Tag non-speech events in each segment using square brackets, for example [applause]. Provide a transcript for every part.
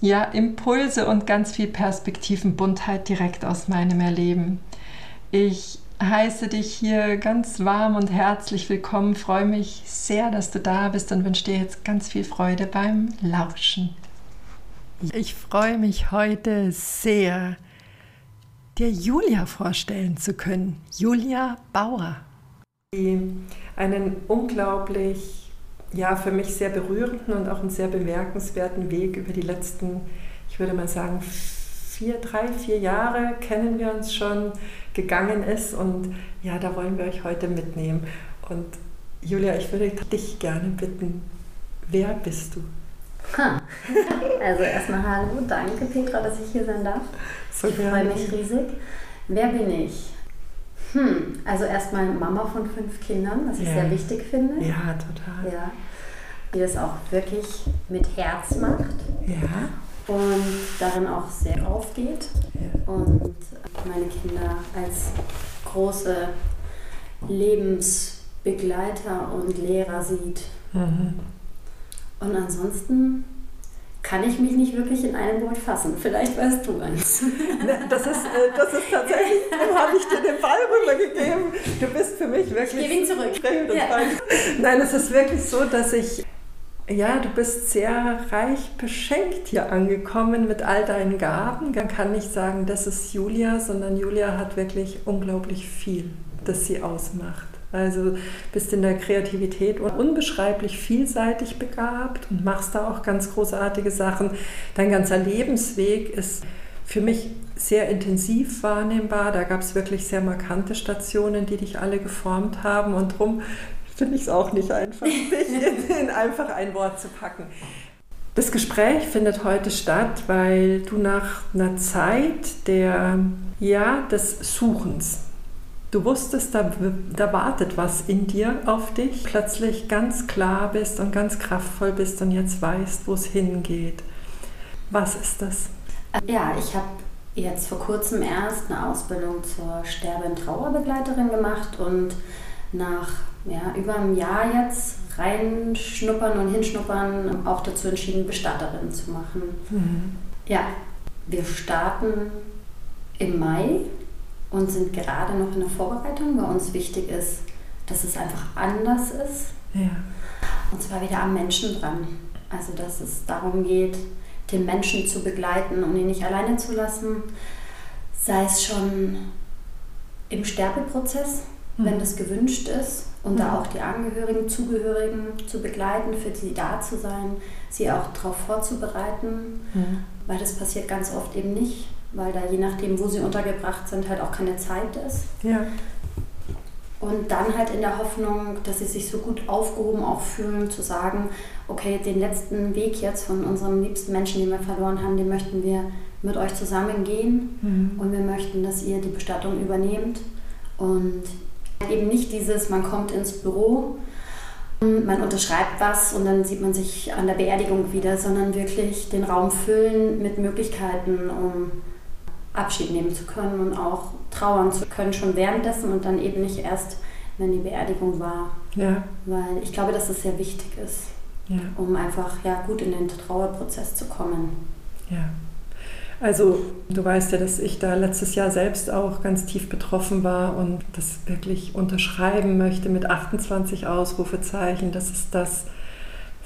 ja, Impulse und ganz viel Perspektivenbuntheit direkt aus meinem Erleben. Ich heiße dich hier ganz warm und herzlich willkommen, freue mich sehr, dass du da bist und wünsche dir jetzt ganz viel Freude beim Lauschen. Ich freue mich heute sehr, dir Julia vorstellen zu können. Julia Bauer. Die einen unglaublich ja, für mich sehr berührenden und auch einen sehr bemerkenswerten Weg über die letzten, ich würde mal sagen, vier, drei, vier Jahre kennen wir uns schon, gegangen ist. Und ja, da wollen wir euch heute mitnehmen. Und Julia, ich würde dich gerne bitten, wer bist du? Ha. [laughs] Also erstmal hallo, danke Petra, dass ich hier sein darf. So ich freue mich riesig. Wer bin ich? Hm, also erstmal Mama von fünf Kindern, was ich ja. sehr wichtig finde. Ja, total. Ja, die das auch wirklich mit Herz macht. Ja. Und darin auch sehr aufgeht. Ja. Und meine Kinder als große Lebensbegleiter und Lehrer sieht. Mhm. Und ansonsten kann ich mich nicht wirklich in einem Wort fassen. Vielleicht weißt du eins. Das ist, äh, das ist tatsächlich, [laughs] habe ich dir den Ball rübergegeben. Du bist für mich wirklich. Ich gebe ihn zurück. Ja. Nein, es ist wirklich so, dass ich. Ja, du bist sehr reich beschenkt hier angekommen mit all deinen Gaben. Man kann nicht sagen, das ist Julia, sondern Julia hat wirklich unglaublich viel, das sie ausmacht. Also bist in der Kreativität unbeschreiblich vielseitig begabt und machst da auch ganz großartige Sachen. Dein ganzer Lebensweg ist für mich sehr intensiv wahrnehmbar. Da gab es wirklich sehr markante Stationen, die dich alle geformt haben. Und darum finde ich es auch nicht einfach, [laughs] dich in, in einfach ein Wort zu packen. Das Gespräch findet heute statt, weil du nach einer Zeit der, ja, des Suchens, Du wusstest, da, da wartet was in dir auf dich, plötzlich ganz klar bist und ganz kraftvoll bist und jetzt weißt, wo es hingeht. Was ist das? Ja, ich habe jetzt vor kurzem erst eine Ausbildung zur Sterbe- und Trauerbegleiterin gemacht und nach ja, über einem Jahr jetzt reinschnuppern und hinschnuppern auch dazu entschieden, Bestatterin zu machen. Mhm. Ja, wir starten im Mai und sind gerade noch in der Vorbereitung, weil uns wichtig ist, dass es einfach anders ist. Ja. Und zwar wieder am Menschen dran. Also, dass es darum geht, den Menschen zu begleiten und ihn nicht alleine zu lassen. Sei es schon im Sterbeprozess. Wenn das gewünscht ist, und mhm. da auch die Angehörigen, Zugehörigen zu begleiten, für sie da zu sein, sie auch darauf vorzubereiten, mhm. weil das passiert ganz oft eben nicht weil da je nachdem, wo sie untergebracht sind, halt auch keine Zeit ist. Ja. Und dann halt in der Hoffnung, dass sie sich so gut aufgehoben auch fühlen, zu sagen, okay, den letzten Weg jetzt von unserem liebsten Menschen, den wir verloren haben, den möchten wir mit euch zusammen gehen mhm. und wir möchten, dass ihr die Bestattung übernehmt und eben nicht dieses, man kommt ins Büro, man unterschreibt was und dann sieht man sich an der Beerdigung wieder, sondern wirklich den Raum füllen mit Möglichkeiten, um Abschied nehmen zu können und auch trauern zu können, schon währenddessen und dann eben nicht erst, wenn die Beerdigung war. Ja. Weil ich glaube, dass es sehr wichtig ist, ja. um einfach ja, gut in den Trauerprozess zu kommen. Ja. Also du weißt ja, dass ich da letztes Jahr selbst auch ganz tief betroffen war und das wirklich unterschreiben möchte mit 28 Ausrufezeichen. Das ist das,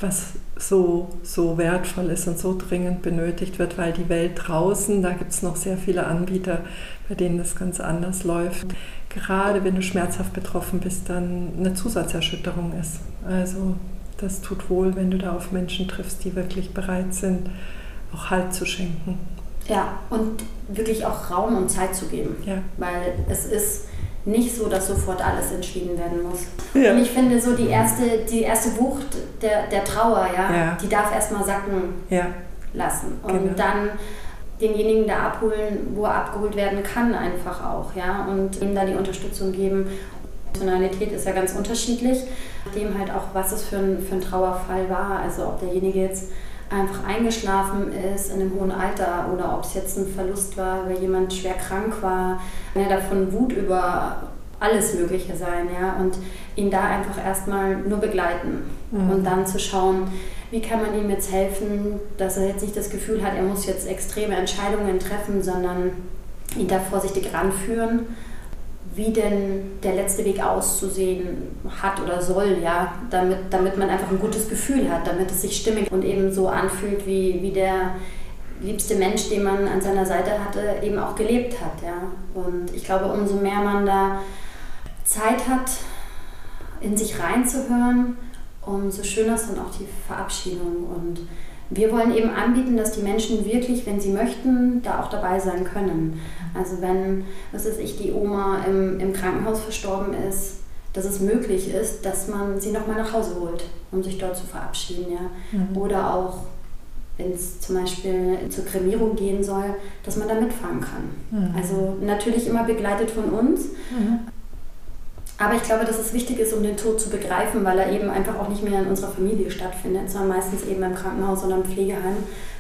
was so, so wertvoll ist und so dringend benötigt wird, weil die Welt draußen, da gibt es noch sehr viele Anbieter, bei denen das ganz anders läuft. Gerade wenn du schmerzhaft betroffen bist, dann eine Zusatzerschütterung ist. Also das tut wohl, wenn du da auf Menschen triffst, die wirklich bereit sind, auch Halt zu schenken. Ja, und wirklich auch Raum und Zeit zu geben. Ja. Weil es ist nicht so, dass sofort alles entschieden werden muss. Ja. Und ich finde so die erste, die erste Wucht der, der Trauer, ja, ja. die darf erstmal sacken ja. lassen. Und genau. dann denjenigen da abholen, wo er abgeholt werden kann, einfach auch, ja, und ihm da die Unterstützung geben. Tonalität ist ja ganz unterschiedlich, dem halt auch, was es für ein, für ein Trauerfall war. Also ob derjenige jetzt einfach eingeschlafen ist in einem hohen Alter oder ob es jetzt ein Verlust war, weil jemand schwer krank war. Ja, davon Wut über alles Mögliche sein, ja, und ihn da einfach erstmal nur begleiten mhm. und dann zu schauen, wie kann man ihm jetzt helfen, dass er jetzt nicht das Gefühl hat, er muss jetzt extreme Entscheidungen treffen, sondern ihn da vorsichtig ranführen wie denn der letzte Weg auszusehen hat oder soll, ja, damit, damit man einfach ein gutes Gefühl hat, damit es sich stimmig und eben so anfühlt, wie, wie der liebste Mensch, den man an seiner Seite hatte, eben auch gelebt hat, ja. Und ich glaube, umso mehr man da Zeit hat, in sich reinzuhören, umso schöner ist dann auch die Verabschiedung und wir wollen eben anbieten, dass die Menschen wirklich, wenn sie möchten, da auch dabei sein können. Also wenn, was weiß ich, die Oma im, im Krankenhaus verstorben ist, dass es möglich ist, dass man sie nochmal nach Hause holt, um sich dort zu verabschieden. Ja? Mhm. Oder auch, wenn es zum Beispiel zur Kremierung gehen soll, dass man da mitfahren kann. Mhm. Also natürlich immer begleitet von uns. Mhm. Aber ich glaube, dass es wichtig ist, um den Tod zu begreifen, weil er eben einfach auch nicht mehr in unserer Familie stattfindet, sondern meistens eben im Krankenhaus oder im Pflegeheim.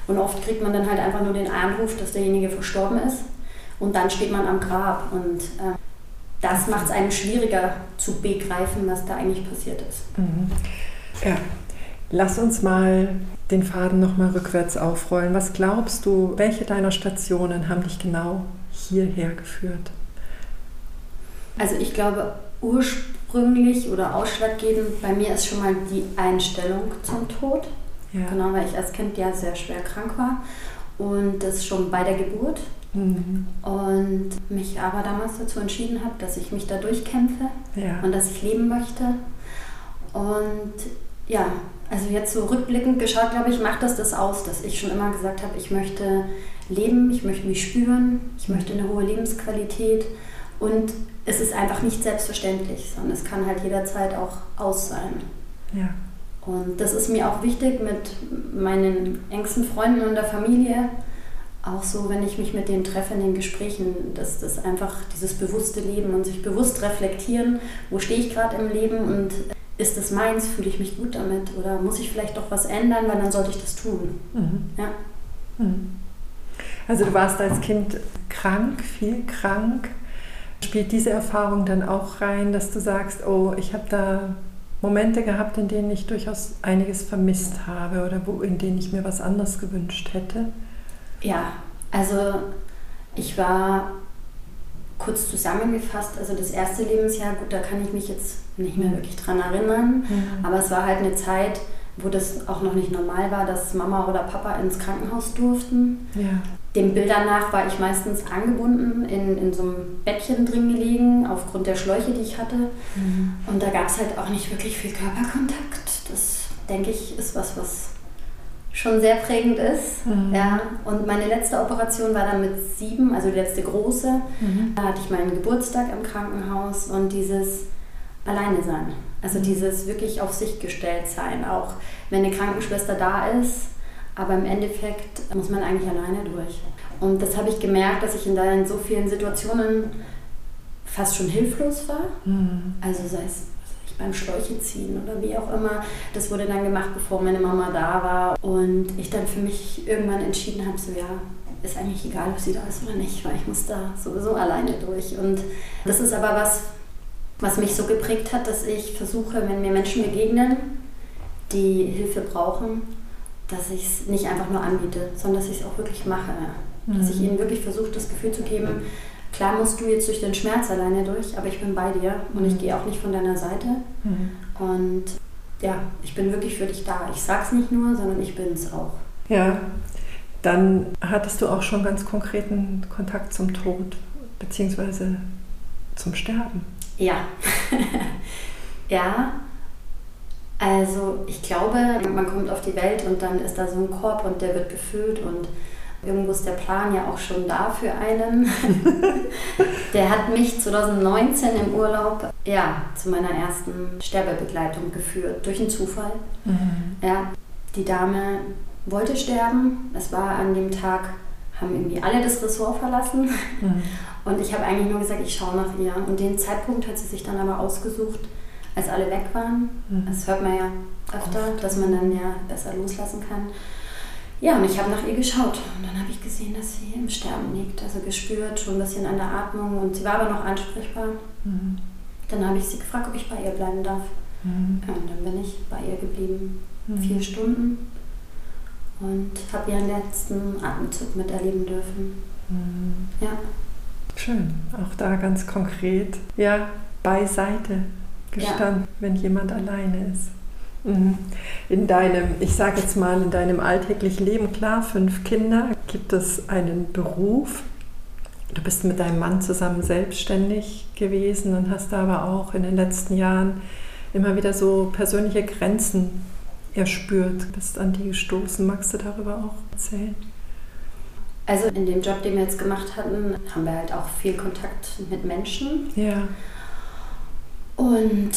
Und oft kriegt man dann halt einfach nur den Anruf, dass derjenige verstorben ist. Und dann steht man am Grab. Und äh, das macht es einem schwieriger zu begreifen, was da eigentlich passiert ist. Mhm. Ja, lass uns mal den Faden nochmal rückwärts aufrollen. Was glaubst du, welche deiner Stationen haben dich genau hierher geführt? Also ich glaube, ursprünglich oder ausschlaggebend bei mir ist schon mal die Einstellung zum Tod. Ja. Genau, weil ich als Kind ja sehr schwer krank war und das schon bei der Geburt. Mhm. Und mich aber damals dazu entschieden habe, dass ich mich da durchkämpfe ja. und dass ich leben möchte. Und ja, also jetzt so rückblickend geschaut, glaube ich, macht das das aus, dass ich schon immer gesagt habe, ich möchte leben, ich möchte mich spüren, ich möchte eine hohe Lebensqualität und es ist einfach nicht selbstverständlich, sondern es kann halt jederzeit auch aus sein. Ja. Und das ist mir auch wichtig mit meinen engsten Freunden und der Familie. Auch so, wenn ich mich mit denen treffe in den Gesprächen, dass das einfach dieses bewusste Leben und sich bewusst reflektieren, wo stehe ich gerade im Leben und ist das meins, fühle ich mich gut damit oder muss ich vielleicht doch was ändern, weil dann sollte ich das tun. Mhm. Ja. Mhm. Also du warst als Kind krank, viel krank. Spielt diese Erfahrung dann auch rein, dass du sagst, oh, ich habe da Momente gehabt, in denen ich durchaus einiges vermisst habe oder wo, in denen ich mir was anderes gewünscht hätte? Ja, also ich war kurz zusammengefasst, also das erste Lebensjahr, gut, da kann ich mich jetzt nicht mehr wirklich dran erinnern, mhm. aber es war halt eine Zeit, wo das auch noch nicht normal war, dass Mama oder Papa ins Krankenhaus durften. Ja. Den Bildern nach war ich meistens angebunden, in, in so einem Bettchen drin gelegen, aufgrund der Schläuche, die ich hatte. Mhm. Und da gab es halt auch nicht wirklich viel Körperkontakt. Das, denke ich, ist was, was schon sehr prägend ist. Mhm. Ja. Und meine letzte Operation war dann mit sieben, also die letzte große. Mhm. Da hatte ich meinen Geburtstag im Krankenhaus und dieses Alleine sein. Also mhm. dieses wirklich auf sich gestellt sein, auch wenn eine Krankenschwester da ist aber im Endeffekt muss man eigentlich alleine durch. Und das habe ich gemerkt, dass ich in, so vielen Situationen fast schon hilflos war. Mhm. Also sei es beim Schläuche ziehen oder wie auch immer. Das wurde dann gemacht, bevor meine Mama da war. Und ich dann für mich irgendwann entschieden habe, so ja, ist eigentlich egal, ob sie da ist oder nicht, weil ich muss da sowieso alleine durch. Und das ist aber was, was mich so geprägt hat, dass ich versuche, wenn mir Menschen begegnen, die Hilfe brauchen, dass ich es nicht einfach nur anbiete, sondern dass ich es auch wirklich mache. Dass ich mhm. ihnen wirklich versuche, das Gefühl zu geben, klar musst du jetzt durch den Schmerz alleine durch, aber ich bin bei dir und ich mhm. gehe auch nicht von deiner Seite. Mhm. Und ja, ich bin wirklich für dich da. Ich sag's nicht nur, sondern ich bin es auch. Ja, dann hattest du auch schon ganz konkreten Kontakt zum Tod, beziehungsweise zum Sterben. Ja. [laughs] ja, also ich glaube, man kommt auf die Welt und dann ist da so ein Korb und der wird gefüllt und irgendwo ist der Plan ja auch schon da für einen. [laughs] der hat mich 2019 im Urlaub ja, zu meiner ersten Sterbebegleitung geführt, durch einen Zufall. Mhm. Ja, die Dame wollte sterben. Es war an dem Tag haben irgendwie alle das Ressort verlassen. Mhm. Und ich habe eigentlich nur gesagt, ich schaue nach ihr. Und den Zeitpunkt hat sie sich dann aber ausgesucht, als alle weg waren. Mhm. Das hört man ja öfter, dass man dann ja besser loslassen kann. Ja, und ich habe nach ihr geschaut und dann habe ich gesehen, dass sie im Sterben liegt, also gespürt, schon ein bisschen an der Atmung und sie war aber noch ansprechbar. Mhm. Dann habe ich sie gefragt, ob ich bei ihr bleiben darf. Mhm. Ja, und dann bin ich bei ihr geblieben, mhm. vier Stunden und habe ihren letzten Atemzug miterleben dürfen. Mhm. Ja. Schön, auch da ganz konkret, ja, beiseite gestanden, ja. wenn jemand alleine ist. Mhm. In deinem, ich sage jetzt mal, in deinem alltäglichen Leben, klar, fünf Kinder, gibt es einen Beruf. Du bist mit deinem Mann zusammen selbstständig gewesen und hast aber auch in den letzten Jahren immer wieder so persönliche Grenzen erspürt, bist an die gestoßen. Magst du darüber auch erzählen? Also in dem Job, den wir jetzt gemacht hatten, haben wir halt auch viel Kontakt mit Menschen. Ja. Und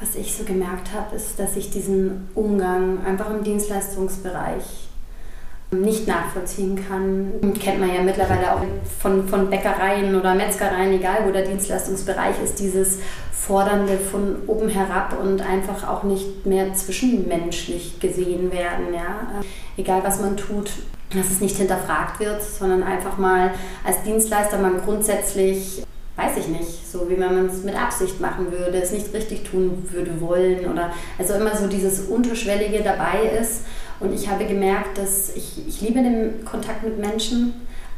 was ich so gemerkt habe, ist, dass ich diesen Umgang einfach im Dienstleistungsbereich nicht nachvollziehen kann. Kennt man ja mittlerweile auch von, von Bäckereien oder Metzgereien, egal wo der Dienstleistungsbereich ist, dieses Fordernde von oben herab und einfach auch nicht mehr zwischenmenschlich gesehen werden. Ja? Egal was man tut, dass es nicht hinterfragt wird, sondern einfach mal als Dienstleister man grundsätzlich weiß ich nicht, so wie man es mit Absicht machen würde, es nicht richtig tun würde wollen oder also immer so dieses Unterschwellige dabei ist. Und ich habe gemerkt, dass ich, ich liebe den Kontakt mit Menschen,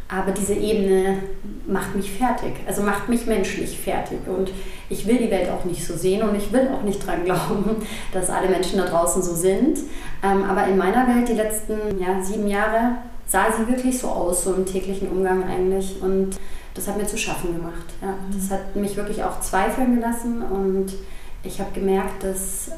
aber diese Ebene macht mich fertig, also macht mich menschlich fertig. Und ich will die Welt auch nicht so sehen und ich will auch nicht dran glauben, [laughs] dass alle Menschen da draußen so sind. Ähm, aber in meiner Welt, die letzten ja, sieben Jahre, sah sie wirklich so aus, so im täglichen Umgang eigentlich. Und das hat mir zu schaffen gemacht. Ja. Das hat mich wirklich auch zweifeln gelassen und ich habe gemerkt, das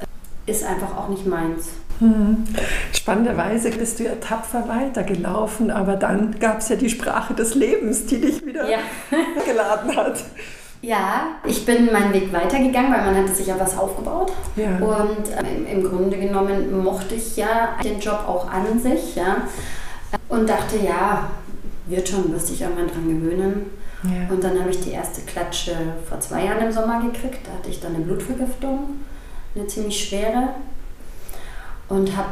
ist einfach auch nicht meins. Hm. Spannenderweise bist du ja tapfer weitergelaufen, aber dann gab es ja die Sprache des Lebens, die dich wieder ja. [laughs] geladen hat. Ja, ich bin meinen Weg weitergegangen, weil man hatte sich ja was aufgebaut. Ja. Und ähm, im Grunde genommen mochte ich ja den Job auch an sich. Ja. Und dachte, ja, wird schon, wirst dich irgendwann dran gewöhnen. Ja. Und dann habe ich die erste Klatsche vor zwei Jahren im Sommer gekriegt. Da hatte ich dann eine Blutvergiftung, eine ziemlich schwere. Und habe,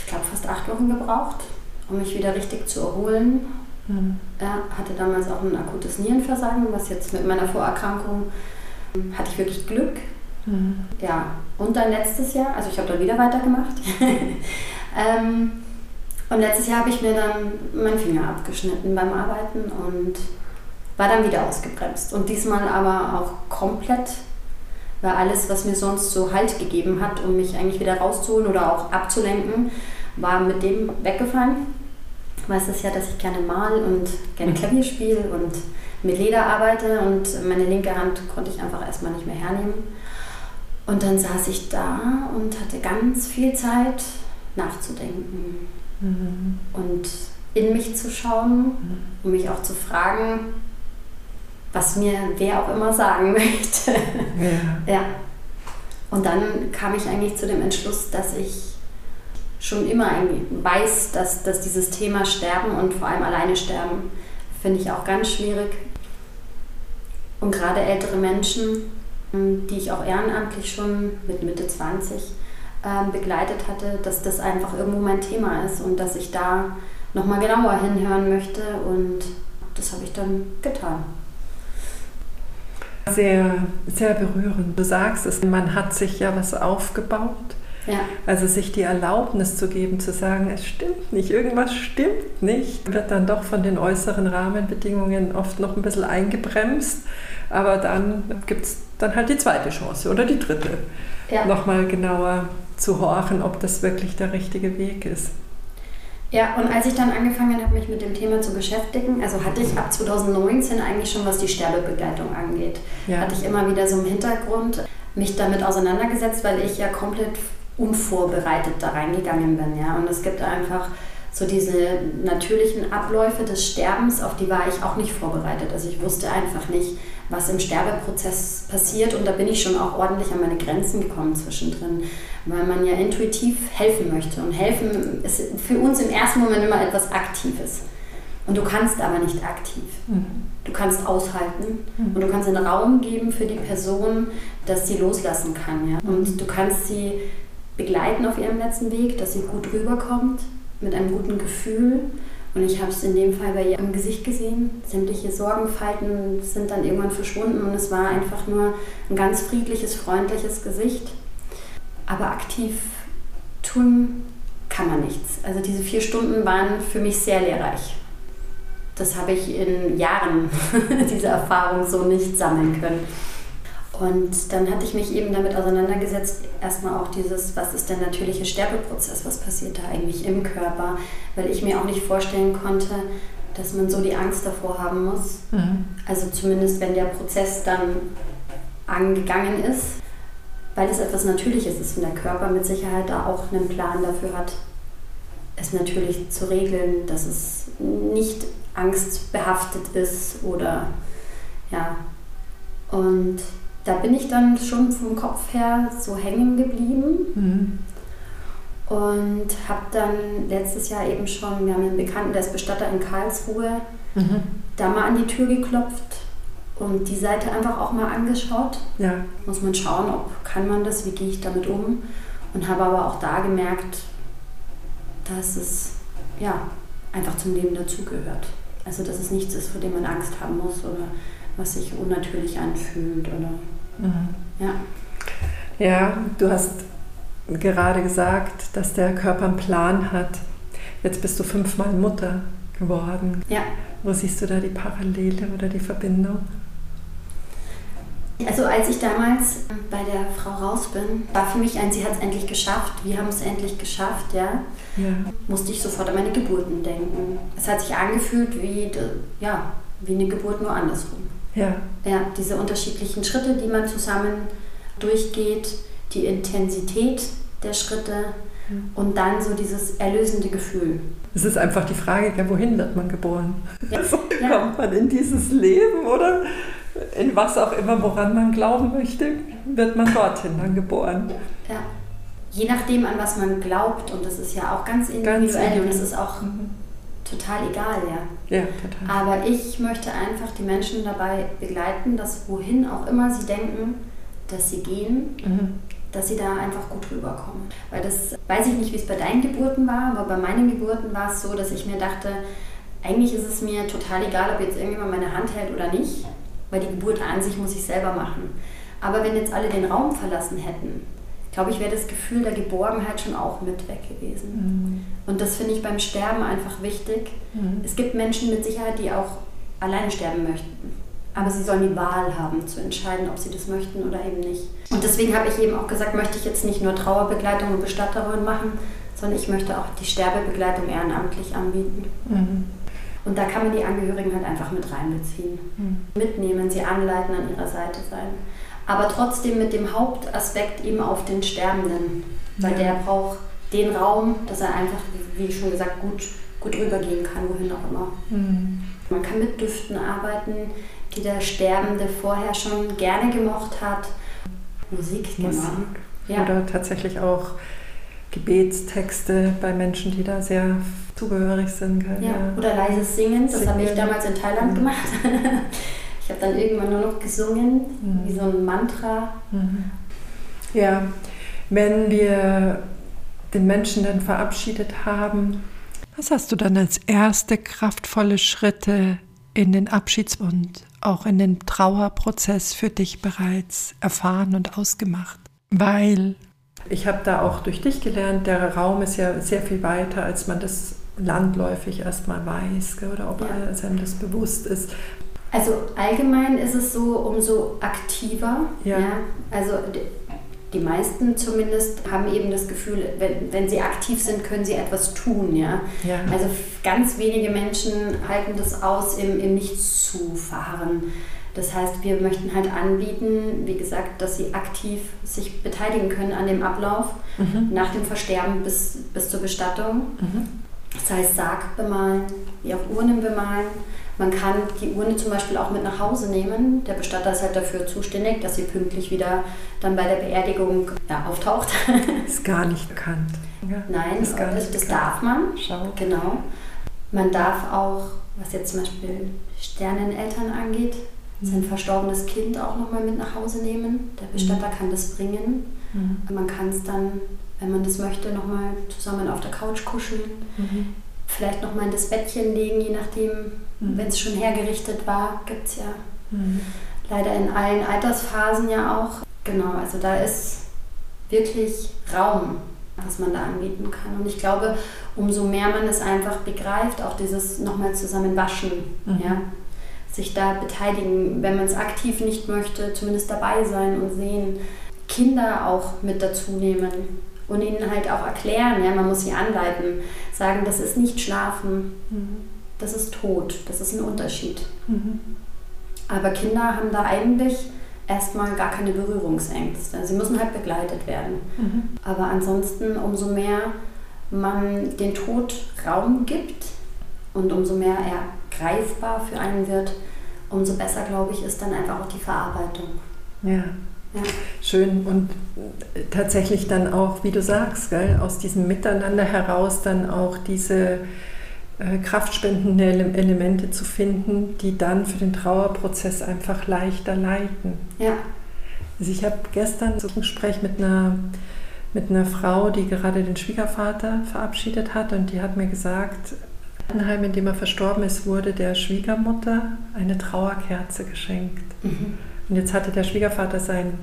ich glaube, fast acht Wochen gebraucht, um mich wieder richtig zu erholen. Mhm. Ja, hatte damals auch ein akutes Nierenversagen, was jetzt mit meiner Vorerkrankung hatte ich wirklich Glück. Mhm. Ja, und dann letztes Jahr, also ich habe dann wieder weitergemacht. [laughs] ähm, und letztes Jahr habe ich mir dann meinen Finger abgeschnitten beim Arbeiten und war dann wieder ausgebremst. Und diesmal aber auch komplett, weil alles, was mir sonst so Halt gegeben hat, um mich eigentlich wieder rauszuholen oder auch abzulenken, war mit dem weggefallen. Du weißt es ja, dass ich gerne mal und gerne Klavier spiele und mit Leder arbeite und meine linke Hand konnte ich einfach erstmal nicht mehr hernehmen. Und dann saß ich da und hatte ganz viel Zeit nachzudenken mhm. und in mich zu schauen, mhm. um mich auch zu fragen, was mir wer auch immer sagen [laughs] möchte. Ja. ja. Und dann kam ich eigentlich zu dem Entschluss, dass ich schon immer weiß, dass, dass dieses Thema Sterben und vor allem alleine sterben, finde ich auch ganz schwierig. Und gerade ältere Menschen, die ich auch ehrenamtlich schon mit Mitte 20 äh, begleitet hatte, dass das einfach irgendwo mein Thema ist und dass ich da nochmal genauer hinhören möchte. Und das habe ich dann getan. Sehr, sehr berührend. Du sagst es, man hat sich ja was aufgebaut. Ja. Also sich die Erlaubnis zu geben, zu sagen, es stimmt nicht, irgendwas stimmt nicht, wird dann doch von den äußeren Rahmenbedingungen oft noch ein bisschen eingebremst. Aber dann gibt es dann halt die zweite Chance oder die dritte, ja. nochmal genauer zu horchen, ob das wirklich der richtige Weg ist. Ja, und als ich dann angefangen habe, mich mit dem Thema zu beschäftigen, also hatte ich ab 2019 eigentlich schon, was die Sterbebegleitung angeht, ja. hatte ich immer wieder so im Hintergrund mich damit auseinandergesetzt, weil ich ja komplett unvorbereitet da reingegangen bin. Ja? Und es gibt einfach so diese natürlichen Abläufe des Sterbens, auf die war ich auch nicht vorbereitet. Also ich wusste einfach nicht, was im Sterbeprozess passiert und da bin ich schon auch ordentlich an meine Grenzen gekommen zwischendrin, weil man ja intuitiv helfen möchte und helfen ist für uns im ersten Moment immer etwas Aktives. Und du kannst aber nicht aktiv. Mhm. Du kannst aushalten Mhm. und du kannst einen Raum geben für die Person, dass sie loslassen kann. Ja? Mhm. Und du kannst sie begleiten auf ihrem letzten Weg, dass sie gut rüberkommt, mit einem guten Gefühl. Und ich habe es in dem Fall bei ihr im Gesicht gesehen. Sämtliche Sorgenfalten sind dann irgendwann verschwunden und es war einfach nur ein ganz friedliches, freundliches Gesicht. Aber aktiv tun kann man nichts. Also diese vier Stunden waren für mich sehr lehrreich. Das habe ich in Jahren, [laughs] diese Erfahrung so nicht sammeln können. Und dann hatte ich mich eben damit auseinandergesetzt, erstmal auch dieses, was ist der natürliche Sterbeprozess, was passiert da eigentlich im Körper, weil ich mir auch nicht vorstellen konnte, dass man so die Angst davor haben muss. Mhm. Also zumindest wenn der Prozess dann angegangen ist, weil es etwas Natürliches ist und der Körper mit Sicherheit da auch einen Plan dafür hat, es natürlich zu regeln, dass es nicht angstbehaftet ist oder ja. Und da bin ich dann schon vom Kopf her so hängen geblieben Mhm. und habe dann letztes Jahr eben schon, wir haben einen Bekannten, der ist Bestatter in Karlsruhe, Mhm. da mal an die Tür geklopft und die Seite einfach auch mal angeschaut. Ja. Muss man schauen, ob kann man das, wie gehe ich damit um. Und habe aber auch da gemerkt, dass es ja, einfach zum Leben dazugehört. Also dass es nichts ist, vor dem man Angst haben muss oder was sich unnatürlich anfühlt oder Mhm. ja. Ja, du hast gerade gesagt, dass der Körper einen Plan hat. Jetzt bist du fünfmal Mutter geworden. Ja, Wo siehst du da die Parallele oder die Verbindung? also als ich damals bei der Frau raus bin, war für mich ein, sie hat es endlich geschafft, wir haben es endlich geschafft, ja. Ja. musste ich sofort an meine Geburten denken. Es hat sich angefühlt wie, ja, wie eine Geburt nur andersrum. Ja. Ja, diese unterschiedlichen Schritte, die man zusammen durchgeht, die Intensität der Schritte Mhm. und dann so dieses erlösende Gefühl. Es ist einfach die Frage, ja, wohin wird man geboren? Ja. [laughs] Also, Ja. Kommt man in dieses Leben oder in was auch immer, woran man glauben möchte, wird man dorthin dann geboren. Ja. Je nachdem, an was man glaubt, und das ist ja auch ganz individuell und individuell. das ist auch Mhm. Total egal, ja. Ja, total. Aber ich möchte einfach die Menschen dabei begleiten, dass wohin auch immer sie denken, dass sie gehen, Mhm. dass sie da einfach gut rüberkommen. Weil das weiß ich nicht, wie es bei deinen Geburten war, aber bei meinen Geburten war es so, dass ich mir dachte, eigentlich ist es mir total egal, ob jetzt irgendjemand meine Hand hält oder nicht, weil die Geburt an sich muss ich selber machen. Aber wenn jetzt alle den Raum verlassen hätten, glaube ich, wäre das Gefühl der Geborgenheit schon auch mit weg gewesen. Mhm. Und das finde ich beim Sterben einfach wichtig. Mhm. Es gibt Menschen mit Sicherheit, die auch alleine sterben möchten. Aber sie sollen die Wahl haben, zu entscheiden, ob sie das möchten oder eben nicht. Und deswegen habe ich eben auch gesagt, möchte ich jetzt nicht nur Trauerbegleitung und Bestatterin machen, sondern ich möchte auch die Sterbebegleitung ehrenamtlich anbieten. Mhm. Und da kann man die Angehörigen halt einfach mit reinbeziehen. Mhm. Mitnehmen, sie anleiten, an ihrer Seite sein. Aber trotzdem mit dem Hauptaspekt eben auf den Sterbenden. Weil Ja. der braucht den Raum, dass er einfach, wie schon gesagt, gut, gut rübergehen kann, wohin auch immer. Mhm. Man kann mit Düften arbeiten, die der Sterbende vorher schon gerne gemocht hat. Musik, genau. Musik. Ja. Oder tatsächlich auch Gebetstexte bei Menschen, die da sehr zugehörig sind. gell? Ja. Oder leises Singen, das habe ich damals in Thailand Mhm. gemacht. [laughs] Ich habe dann irgendwann nur noch gesungen, Mhm. wie so ein Mantra. Mhm. Ja, wenn wir den Menschen dann verabschiedet haben, was hast du dann als erste kraftvolle Schritte in den Abschieds- und auch in den Trauerprozess für dich bereits erfahren und ausgemacht? Weil ich habe da auch durch dich gelernt, der Raum ist ja sehr viel weiter, als man das landläufig erstmal weiß oder ob Ja. als einem das bewusst ist. Also allgemein ist es so, umso aktiver. Ja. Also die, meisten zumindest haben eben das Gefühl, wenn, wenn sie aktiv sind, können sie etwas tun. Ja? Ja. Also ganz wenige Menschen halten das aus, im, im Nichts zu fahren. Das heißt, wir möchten halt anbieten, wie gesagt, dass sie aktiv sich beteiligen können an dem Ablauf Mhm. nach dem Versterben bis, bis zur Bestattung. Mhm. Das heißt, Sarg bemalen, wie auch Urnen bemalen. Man kann die Urne zum Beispiel auch mit nach Hause nehmen. Der Bestatter ist halt dafür zuständig, dass sie pünktlich wieder dann bei der Beerdigung ja, auftaucht. [laughs] Ist gar nicht bekannt. Ja, Nein, ist gar das, nicht das darf man. Schau. Genau. Man darf auch was jetzt zum Beispiel Sterneneltern angeht, sein verstorbenes Kind auch nochmal mit nach Hause nehmen. Der Bestatter mhm. kann das bringen. Mhm. Man kann es dann, wenn man das möchte, nochmal zusammen auf der Couch kuscheln. Vielleicht nochmal in das Bettchen legen, je nachdem, mhm. wenn es schon hergerichtet war, gibt es ja mhm. leider in allen Altersphasen ja auch. Genau, also da ist wirklich Raum, was man da anbieten kann. Und ich glaube, umso mehr man es einfach begreift, auch dieses nochmal zusammen waschen, mhm. ja, sich da beteiligen, wenn man es aktiv nicht möchte, zumindest dabei sein und sehen, Kinder auch mit dazu nehmen und ihnen halt auch erklären, ja, man muss sie anleiten, sagen, das ist nicht Schlafen, mhm. das ist Tod, das ist ein Unterschied. Mhm. Aber Kinder haben da eigentlich erstmal gar keine Berührungsängste. Sie müssen halt begleitet werden. Mhm. Aber ansonsten, umso mehr man den Tod Raum gibt und umso mehr er greifbar für einen wird, umso besser, glaube ich, ist dann einfach auch die Verarbeitung. Ja. Schön und tatsächlich dann auch, wie du sagst, gell, aus diesem Miteinander heraus dann auch diese äh, kraftspendenden Elemente zu finden, die dann für den Trauerprozess einfach leichter leiten. Ja. Also ich habe gestern so ein Gespräch mit einer, mit einer Frau, die gerade den Schwiegervater verabschiedet hat und die hat mir gesagt, Altenheim, in dem er verstorben ist, wurde der Schwiegermutter eine Trauerkerze geschenkt. Mhm. Und jetzt hatte der Schwiegervater sein,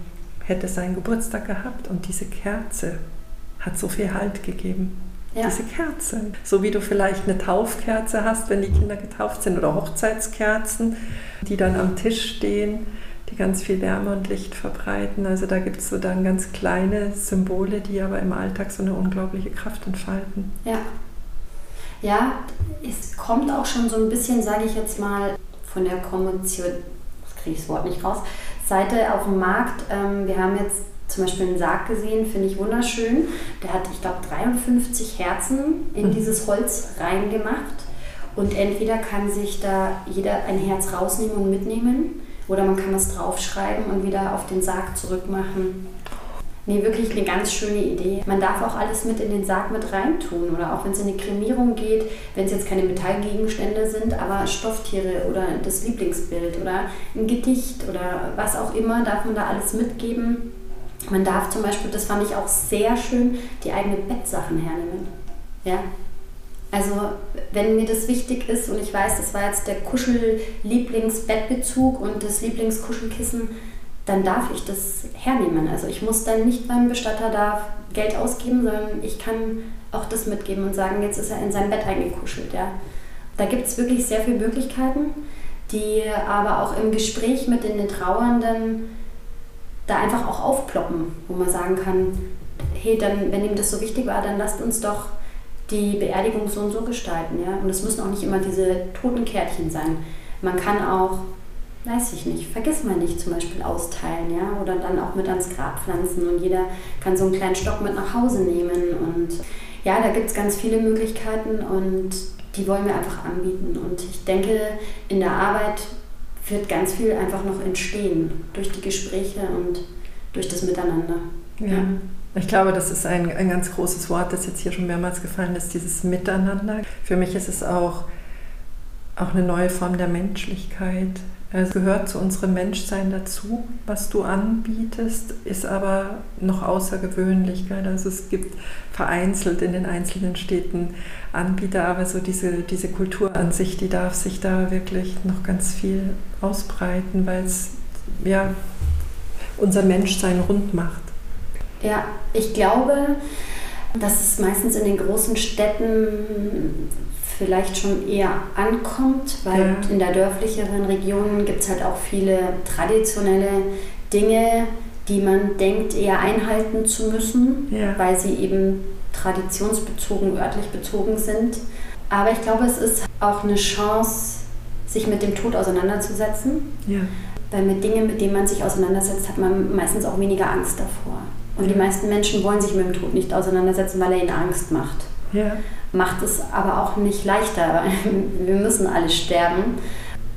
hätte seinen Geburtstag gehabt und diese Kerze hat so viel Halt gegeben. Ja. Diese Kerze. So wie du vielleicht eine Taufkerze hast, wenn die Kinder getauft sind, oder Hochzeitskerzen, die dann am Tisch stehen, die ganz viel Wärme und Licht verbreiten. Also da gibt es so dann ganz kleine Symbole, die aber im Alltag so eine unglaubliche Kraft entfalten. Ja. Ja, es kommt auch schon so ein bisschen, sage ich jetzt mal, von der das kriege ich das Wort nicht raus, Seite auf dem Markt. Ähm, wir haben jetzt zum Beispiel einen Sarg gesehen, finde ich wunderschön. Der hat, ich glaube, 53 Herzen in mhm. dieses Holz reingemacht. Und entweder kann sich da jeder ein Herz rausnehmen und mitnehmen, oder man kann das draufschreiben und wieder auf den Sarg zurückmachen. Nee, wirklich eine ganz schöne Idee. Man darf auch alles mit in den Sarg mit reintun oder auch wenn es in die Kremierung geht, wenn es jetzt keine Metallgegenstände sind, aber Stofftiere oder das Lieblingsbild oder ein Gedicht oder was auch immer, darf man da alles mitgeben. Man darf zum Beispiel, das fand ich auch sehr schön, die eigenen Bettsachen hernehmen. Ja, also wenn mir das wichtig ist und ich weiß, das war jetzt der Kuschel-Lieblingsbettbezug und das Lieblingskuschelkissen, dann darf ich das hernehmen. Also ich muss dann nicht beim Bestatter da Geld ausgeben, sondern ich kann auch das mitgeben und sagen, jetzt ist er in sein Bett eingekuschelt. Ja. Da gibt es wirklich sehr viele Möglichkeiten, die aber auch im Gespräch mit den Trauernden da einfach auch aufploppen, wo man sagen kann, hey, dann, wenn ihm das so wichtig war, dann lasst uns doch die Beerdigung so und so gestalten. Ja? Und es müssen auch nicht immer diese toten Kärtchen sein. Man kann auch, weiß ich nicht, vergiss mal nicht zum Beispiel austeilen, ja, oder dann auch mit ans Grab pflanzen und jeder kann so einen kleinen Stock mit nach Hause nehmen. Und ja, da gibt es ganz viele Möglichkeiten und die wollen wir einfach anbieten. Und ich denke, in der Arbeit wird ganz viel einfach noch entstehen durch die Gespräche und durch das Miteinander. Ja. ja. Ich glaube, das ist ein, ein ganz großes Wort, das jetzt hier schon mehrmals gefallen ist, dieses Miteinander. Für mich ist es auch, auch eine neue Form der Menschlichkeit. Es gehört zu unserem Menschsein dazu, was du anbietest, ist aber noch Außergewöhnlichkeit. Also es gibt vereinzelt in den einzelnen Städten Anbieter, aber so diese, diese Kultur an sich, die darf sich da wirklich noch ganz viel ausbreiten, weil es ja, unser Menschsein rund macht. Ja, ich glaube, dass es meistens in den großen Städten vielleicht schon eher ankommt, weil ja. in der dörflicheren Region gibt es halt auch viele traditionelle Dinge, die man denkt, eher einhalten zu müssen, ja. weil sie eben traditionsbezogen, örtlich bezogen sind. Aber ich glaube, es ist auch eine Chance, sich mit dem Tod auseinanderzusetzen. Ja. Weil mit Dingen, mit denen man sich auseinandersetzt, hat man meistens auch weniger Angst davor. Und die meisten Menschen wollen sich mit dem Tod nicht auseinandersetzen, weil er ihnen Angst macht. Ja. Macht es aber auch nicht leichter. [laughs] Wir müssen alle sterben.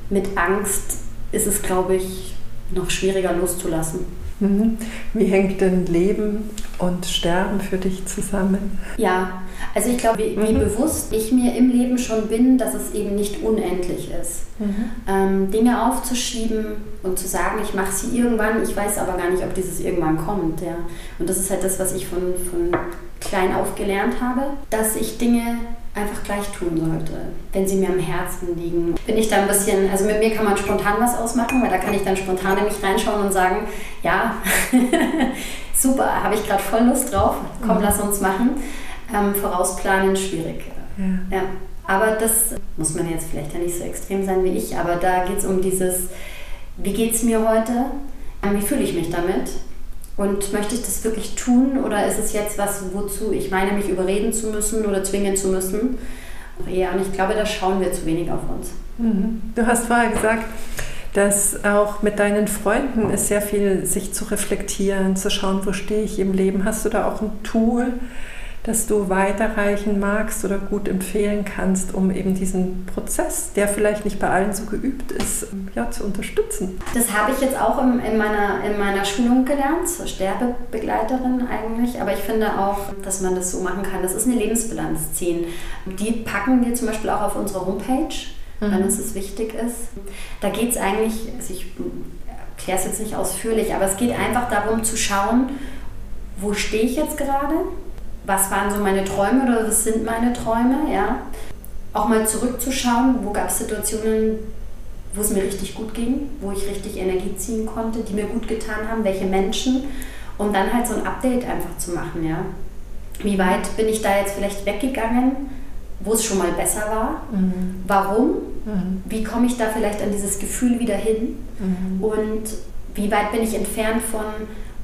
Mit Angst ist es, glaube ich, noch schwieriger loszulassen. Mhm. Wie hängt denn Leben und Sterben für dich zusammen? Ja, also ich glaube, wie, wie mhm. bewusst ich mir im Leben schon bin, dass es eben nicht unendlich ist. Mhm. Ähm, Dinge aufzuschieben und zu sagen, ich mache sie irgendwann, ich weiß aber gar nicht, ob dieses irgendwann kommt. Ja. Und das ist halt das, was ich von, von klein auf gelernt habe, dass ich Dinge einfach gleich tun sollte, wenn sie mir am Herzen liegen. Bin ich da ein bisschen, also mit mir kann man spontan was ausmachen, weil da kann ich dann spontan in mich reinschauen und sagen, ja, [laughs] super, habe ich gerade voll Lust drauf, komm, mhm. lass uns machen. Ähm, vorausplanen, schwierig. Ja. ja. Aber das muss man jetzt vielleicht ja nicht so extrem sein wie ich, aber da geht es um dieses, wie geht es mir heute, ähm, wie fühle ich mich damit und möchte ich das wirklich tun oder ist es jetzt was, wozu ich meine, mich überreden zu müssen oder zwingen zu müssen? Ja, und ich glaube, da schauen wir zu wenig auf uns. Mhm. Du hast vorher gesagt, dass auch mit deinen Freunden ist sehr viel, sich zu reflektieren, zu schauen, wo stehe ich im Leben. Hast du da auch ein Tool, das du weiterreichen magst oder gut empfehlen kannst, um eben diesen Prozess, der vielleicht nicht bei allen so geübt ist, ja, zu unterstützen? Das habe ich jetzt auch in, in, meiner, in meiner Schulung gelernt, zur Sterbebegleiterin eigentlich. Aber ich finde auch, dass man das so machen kann. Das ist eine Lebensbilanz ziehen. Die packen wir zum Beispiel auch auf unsere Homepage, mhm. wenn uns das wichtig ist. Da geht es eigentlich, also ich erkläre es jetzt nicht ausführlich, aber es geht einfach darum zu schauen, wo stehe ich jetzt gerade? Was waren so meine Träume oder was sind meine Träume, ja. Auch mal zurückzuschauen, wo gab es Situationen, wo es mir richtig gut ging, wo ich richtig Energie ziehen konnte, die mir gut getan haben, welche Menschen und dann halt so ein Update einfach zu machen, ja. Wie weit bin ich da jetzt vielleicht weggegangen, wo es schon mal besser war? Mhm. Warum? Mhm. Wie komme ich da vielleicht an dieses Gefühl wieder hin? Mhm. Und wie weit bin ich entfernt von,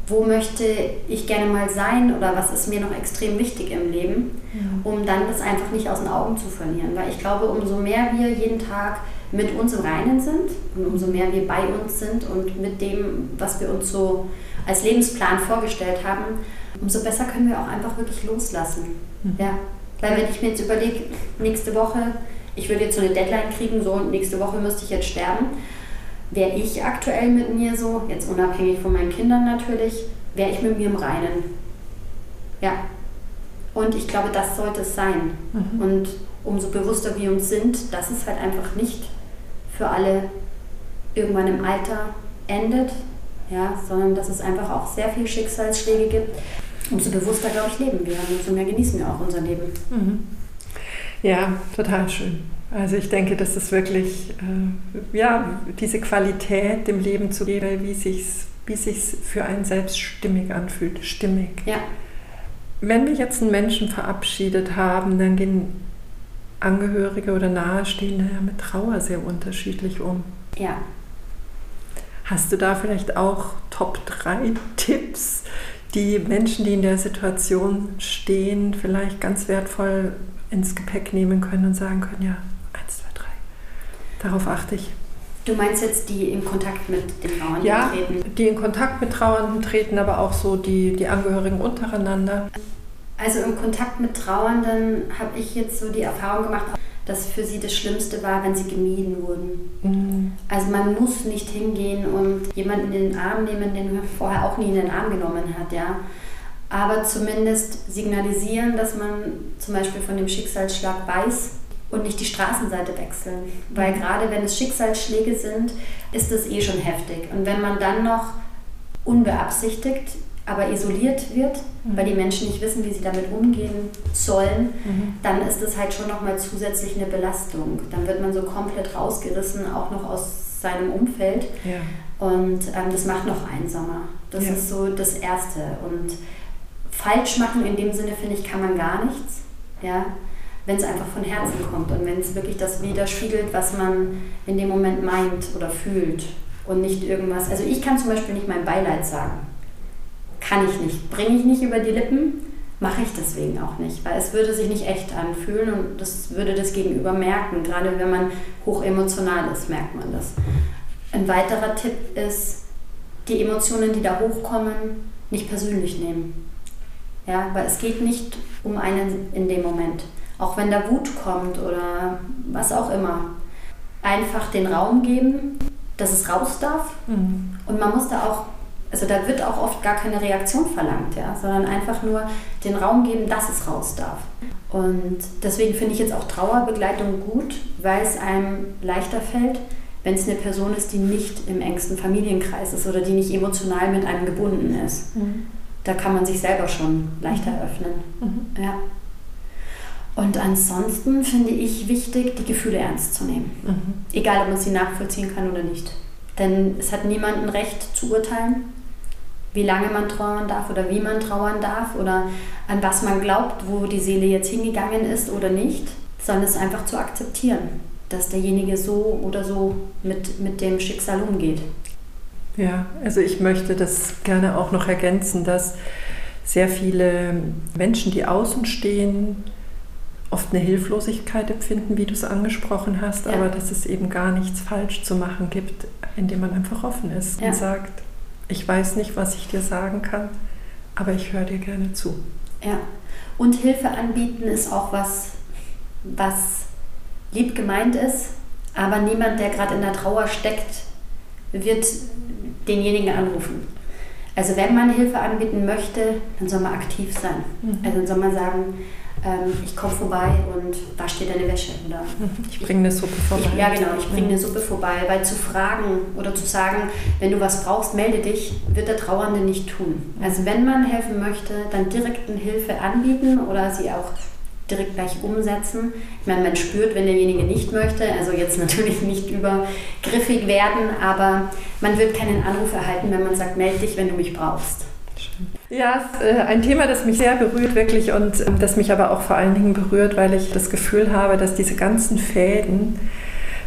wo möchte ich gerne mal sein oder was ist mir noch extrem wichtig im Leben, mhm. um dann das einfach nicht aus den Augen zu verlieren. Weil ich glaube, umso mehr wir jeden Tag mit uns im Reinen sind und umso mehr wir bei uns sind und mit dem, was wir uns so als Lebensplan vorgestellt haben, umso besser können wir auch einfach wirklich loslassen. Mhm. Ja. Weil wenn ich mir jetzt überlege, nächste Woche, ich würde jetzt so eine Deadline kriegen, so und nächste Woche müsste ich jetzt sterben, wäre ich aktuell mit mir so, jetzt unabhängig von meinen Kindern natürlich, wäre ich mit mir im Reinen. Ja. Und ich glaube, das sollte es sein. Mhm. Und umso bewusster wir uns sind, dass es halt einfach nicht für alle irgendwann im Alter endet, ja, sondern dass es einfach auch sehr viele Schicksalsschläge gibt. Umso bewusster, glaube ich, leben wir und umso mehr genießen wir auch unser Leben. Mhm. Ja, total schön. Also ich denke, das ist wirklich, äh, ja, diese Qualität dem Leben zu geben, wie sich's, wie sich's für einen selbst stimmig anfühlt, stimmig. Ja. Wenn wir jetzt einen Menschen verabschiedet haben, dann gehen Angehörige oder Nahestehende ja mit Trauer sehr unterschiedlich um. Ja. Hast du da vielleicht auch Top 3 Tipps, die Menschen, die in der Situation stehen, vielleicht ganz wertvoll ins Gepäck nehmen können und sagen können, ja, Darauf achte ich. Du meinst jetzt die in Kontakt mit den Trauernden ja, treten? die in Kontakt mit Trauernden treten, aber auch so die, die Angehörigen untereinander. Also im Kontakt mit Trauernden habe ich jetzt so die Erfahrung gemacht, dass für sie das Schlimmste war, wenn sie gemieden wurden. Mhm. Also man muss nicht hingehen und jemanden in den Arm nehmen, den man vorher auch nie in den Arm genommen hat, ja. Aber zumindest signalisieren, dass man zum Beispiel von dem Schicksalsschlag weiß und nicht die Straßenseite wechseln. Weil gerade wenn es Schicksalsschläge sind, ist es eh schon heftig. Und wenn man dann noch unbeabsichtigt, aber isoliert wird, mhm. weil die Menschen nicht wissen, wie sie damit umgehen sollen, mhm. dann ist es halt schon nochmal zusätzlich eine Belastung. Dann wird man so komplett rausgerissen, auch noch aus seinem Umfeld. Ja. Und ähm, das macht noch einsamer. Das ja. ist so das Erste. Und falsch machen in dem Sinne, finde ich, kann man gar nichts. Ja? Wenn es einfach von Herzen kommt und wenn es wirklich das widerspiegelt, was man in dem Moment meint oder fühlt und nicht irgendwas. Also ich kann zum Beispiel nicht mein Beileid sagen. Kann ich nicht. Bringe ich nicht über die Lippen, mache ich deswegen auch nicht, weil es würde sich nicht echt anfühlen und das würde das Gegenüber merken. Gerade wenn man hoch emotional ist, merkt man das. Ein weiterer Tipp ist, die Emotionen, die da hochkommen, nicht persönlich nehmen. Ja, weil es geht nicht um einen in dem Moment auch wenn da Wut kommt oder was auch immer, einfach den Raum geben, dass es raus darf. Mhm. Und man muss da auch also da wird auch oft gar keine Reaktion verlangt, ja, sondern einfach nur den Raum geben, dass es raus darf. Und deswegen finde ich jetzt auch Trauerbegleitung gut, weil es einem leichter fällt, wenn es eine Person ist, die nicht im engsten Familienkreis ist oder die nicht emotional mit einem gebunden ist. Mhm. Da kann man sich selber schon leichter öffnen. Mhm. Ja. Und ansonsten finde ich wichtig, die Gefühle ernst zu nehmen. Mhm. Egal, ob man sie nachvollziehen kann oder nicht. Denn es hat niemand ein Recht zu urteilen, wie lange man trauern darf oder wie man trauern darf oder an was man glaubt, wo die Seele jetzt hingegangen ist oder nicht, sondern es einfach zu akzeptieren, dass derjenige so oder so mit, mit dem Schicksal umgeht. Ja, also ich möchte das gerne auch noch ergänzen, dass sehr viele Menschen, die außen stehen, oft eine Hilflosigkeit empfinden, wie du es angesprochen hast, ja. aber dass es eben gar nichts falsch zu machen gibt, indem man einfach offen ist ja. und sagt, ich weiß nicht, was ich dir sagen kann, aber ich höre dir gerne zu. Ja, und Hilfe anbieten ist auch was, was lieb gemeint ist, aber niemand, der gerade in der Trauer steckt, wird denjenigen anrufen. Also wenn man Hilfe anbieten möchte, dann soll man aktiv sein. Mhm. Also dann soll man sagen, ähm, ich komme vorbei und wasche dir deine Wäsche. Oder [laughs] ich bringe eine Suppe vorbei. Ich, ja, genau, ich bringe eine Suppe vorbei. Weil zu fragen oder zu sagen, wenn du was brauchst, melde dich, wird der Trauernde nicht tun. Also wenn man helfen möchte, dann direkt eine Hilfe anbieten oder sie auch direkt gleich umsetzen. Ich meine, man spürt, wenn derjenige nicht möchte, also jetzt [laughs] natürlich nicht übergriffig werden, aber man wird keinen Anruf erhalten, wenn man sagt, melde dich, wenn du mich brauchst. Ja, äh, ein Thema, das mich sehr berührt wirklich und ähm, das mich aber auch vor allen Dingen berührt, weil ich das Gefühl habe, dass diese ganzen Fäden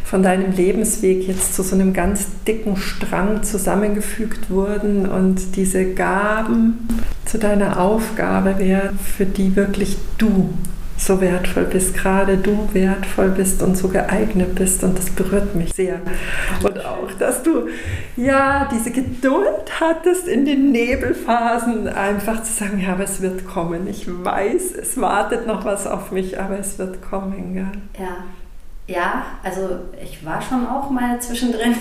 von deinem Lebensweg jetzt zu so einem ganz dicken Strang zusammengefügt wurden und diese Gaben zu deiner Aufgabe werden, für die wirklich du so wertvoll bist, gerade du wertvoll bist und so geeignet bist und das berührt mich sehr. Und auch, dass du ja diese Geduld hattest in den Nebelphasen einfach zu sagen, ja, aber es wird kommen. Ich weiß, es wartet noch was auf mich, aber es wird kommen. Ja. ja. Ja, also ich war schon auch mal zwischendrin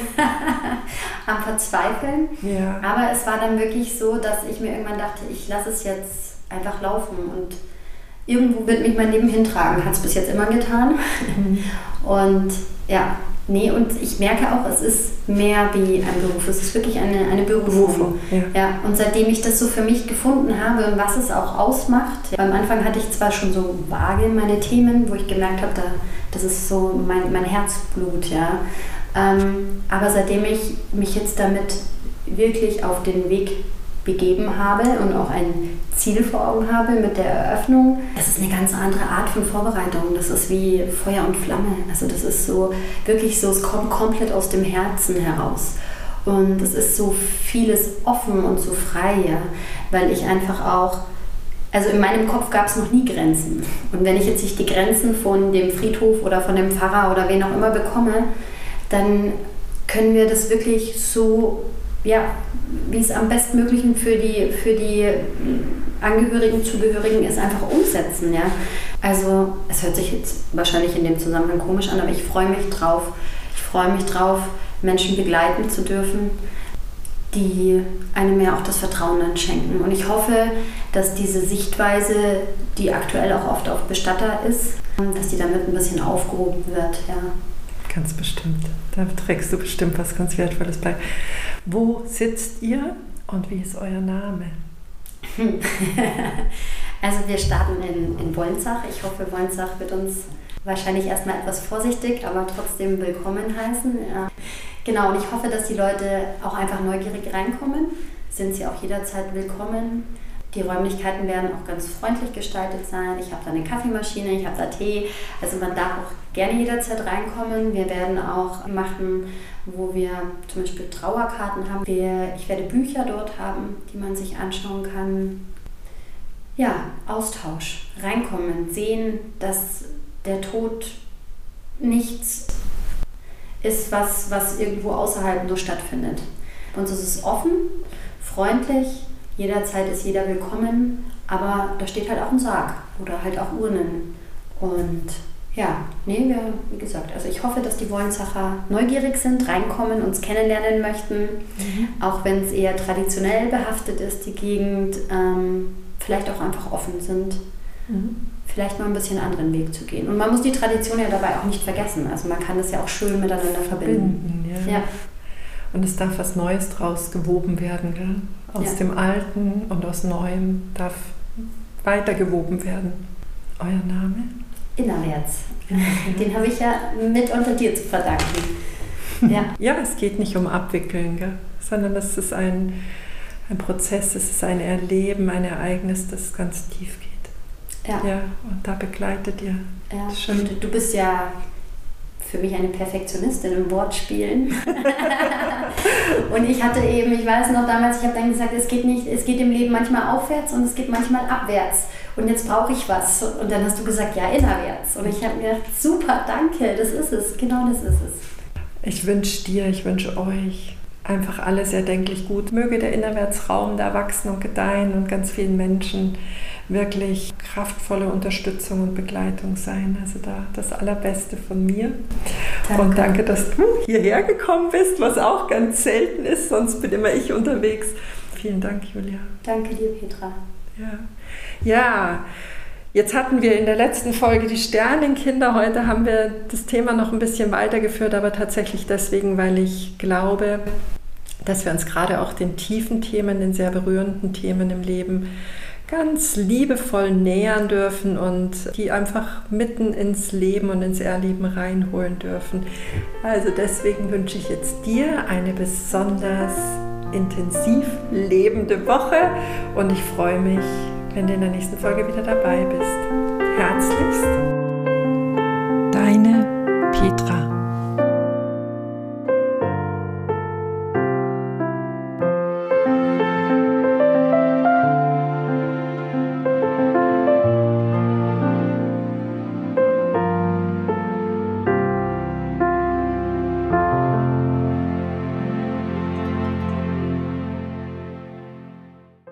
[laughs] am Verzweifeln. Ja. Aber es war dann wirklich so, dass ich mir irgendwann dachte, ich lasse es jetzt einfach laufen und irgendwo wird mich mein Leben hintragen. Hat es bis jetzt immer getan. Mhm. Und ja, nee, und ich merke auch, es ist mehr wie ein Beruf. Es ist wirklich eine, eine Berufung. Ja. ja. Und seitdem ich das so für mich gefunden habe und was es auch ausmacht, ja, am Anfang hatte ich zwar schon so vage meine Themen, wo ich gemerkt habe, da, das ist so mein, mein Herzblut, ja. Ähm, aber seitdem ich mich jetzt damit wirklich auf den Weg begeben habe und auch ein Ziel vor Augen habe mit der Eröffnung. Das ist eine ganz andere Art von Vorbereitung. Das ist wie Feuer und Flamme. Also das ist so wirklich so, es kommt komplett aus dem Herzen heraus. Und es ist so vieles offen und so frei, ja, weil ich einfach auch, also in meinem Kopf gab es noch nie Grenzen. Und wenn ich jetzt nicht die Grenzen von dem Friedhof oder von dem Pfarrer oder wen auch immer bekomme, dann können wir das wirklich so ja, wie es am bestmöglichen für die, für die Angehörigen, Zugehörigen ist, einfach umsetzen. Ja? Also es hört sich jetzt wahrscheinlich in dem Zusammenhang komisch an, aber ich freue mich drauf. Ich freue mich drauf, Menschen begleiten zu dürfen, die einem mehr auch das Vertrauen dann schenken. Und ich hoffe, dass diese Sichtweise, die aktuell auch oft auf Bestatter ist, dass die damit ein bisschen aufgehoben wird. Ja. Ganz bestimmt. Da trägst du bestimmt was ganz Wertvolles bei. Wo sitzt ihr und wie ist euer Name? [laughs] also wir starten in, in Wolnzach. Ich hoffe, Wolnzach wird uns wahrscheinlich erstmal etwas vorsichtig, aber trotzdem willkommen heißen. Ja. Genau, und ich hoffe, dass die Leute auch einfach neugierig reinkommen. Sind sie auch jederzeit willkommen. Die Räumlichkeiten werden auch ganz freundlich gestaltet sein. Ich habe da eine Kaffeemaschine, ich habe da Tee. Also man darf auch gerne jederzeit reinkommen. Wir werden auch machen, wo wir zum Beispiel Trauerkarten haben. ich werde Bücher dort haben, die man sich anschauen kann. Ja, Austausch, reinkommen, sehen, dass der Tod nichts ist, was, was irgendwo außerhalb nur stattfindet. Und es ist offen, freundlich, jederzeit ist jeder willkommen, aber da steht halt auch ein Sarg oder halt auch Urnen. Und Ja, nee, wir, wie gesagt, also ich hoffe, dass die Wollensacher neugierig sind, reinkommen, uns kennenlernen möchten, mhm. auch wenn es eher traditionell behaftet ist, die Gegend, ähm, vielleicht auch einfach offen sind, mhm. vielleicht mal ein bisschen anderen Weg zu gehen. Und man muss die Tradition ja dabei auch nicht vergessen. Also man kann das ja auch schön miteinander verbinden. verbinden ja. ja. Und es darf was Neues draus gewoben werden, gell? Aus ja. dem Alten und aus Neuem darf weitergewoben werden. Euer Name? Innerwärts. Den habe ich ja mit unter dir zu verdanken. Ja, [laughs] ja es geht nicht um Abwickeln, gell? sondern es ist ein, ein Prozess, es ist ein Erleben, ein Ereignis, das ganz tief geht. Ja. ja und da begleitet ihr. Ja, und du bist ja für mich eine Perfektionistin im Wortspielen. [laughs] und ich hatte eben, ich weiß noch damals, ich habe dann gesagt, es geht nicht, es geht im Leben manchmal aufwärts und es geht manchmal abwärts. Und jetzt brauche ich was. Und dann hast du gesagt, ja, innerwärts. Und ich habe mir gedacht, super, danke, das ist es, genau das ist es. Ich wünsche dir, ich wünsche euch einfach alles erdenklich gut. Möge der Innerwärtsraum da wachsen und gedeihen und ganz vielen Menschen wirklich kraftvolle Unterstützung und Begleitung sein. Also da das Allerbeste von mir. Danke. Und danke, dass du hierher gekommen bist, was auch ganz selten ist, sonst bin immer ich unterwegs. Vielen Dank, Julia. Danke dir, Petra. Ja. Ja. Jetzt hatten wir in der letzten Folge die Sternenkinder. Heute haben wir das Thema noch ein bisschen weitergeführt, aber tatsächlich deswegen, weil ich glaube, dass wir uns gerade auch den tiefen Themen, den sehr berührenden Themen im Leben ganz liebevoll nähern dürfen und die einfach mitten ins Leben und ins Erleben reinholen dürfen. Also deswegen wünsche ich jetzt dir eine besonders intensiv lebende Woche und ich freue mich, wenn du in der nächsten Folge wieder dabei bist. Herzlichst